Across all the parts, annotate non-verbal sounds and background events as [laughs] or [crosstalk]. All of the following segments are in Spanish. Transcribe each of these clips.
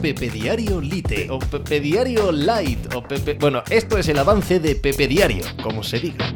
Pepe Diario Lite o Pepe Diario Light o Pepe... Bueno, esto es el avance de Pepe Diario, como se diga.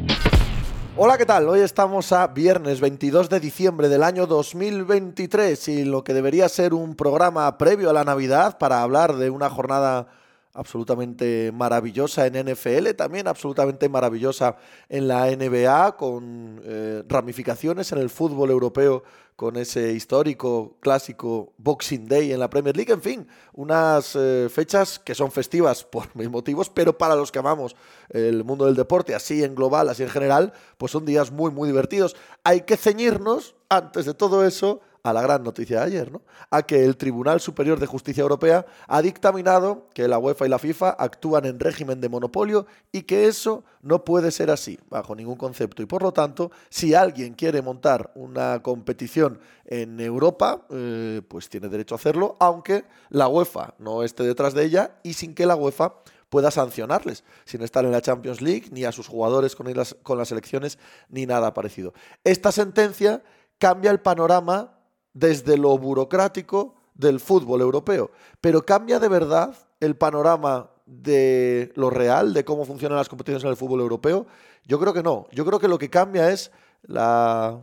Hola, ¿qué tal? Hoy estamos a viernes 22 de diciembre del año 2023 y lo que debería ser un programa previo a la Navidad para hablar de una jornada absolutamente maravillosa en NFL, también absolutamente maravillosa en la NBA, con eh, ramificaciones en el fútbol europeo, con ese histórico clásico Boxing Day en la Premier League, en fin, unas eh, fechas que son festivas por mis [laughs] motivos, pero para los que amamos el mundo del deporte, así en global, así en general, pues son días muy, muy divertidos. Hay que ceñirnos, antes de todo eso, a la gran noticia de ayer, ¿no? A que el Tribunal Superior de Justicia Europea ha dictaminado que la UEFA y la FIFA actúan en régimen de monopolio y que eso no puede ser así, bajo ningún concepto. Y por lo tanto, si alguien quiere montar una competición en Europa, eh, pues tiene derecho a hacerlo, aunque la UEFA no esté detrás de ella y sin que la UEFA pueda sancionarles, sin estar en la Champions League, ni a sus jugadores con las, con las elecciones, ni nada parecido. Esta sentencia cambia el panorama desde lo burocrático del fútbol europeo, pero cambia de verdad el panorama de lo real, de cómo funcionan las competiciones en el fútbol europeo. Yo creo que no. Yo creo que lo que cambia es eh,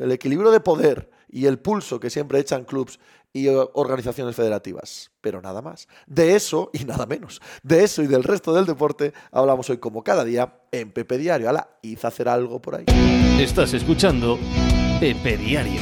el equilibrio de poder y el pulso que siempre echan clubes y organizaciones federativas, pero nada más. De eso y nada menos. De eso y del resto del deporte hablamos hoy como cada día en Pepe Diario. Ala, hice hacer algo por ahí. Estás escuchando Pepe Diario.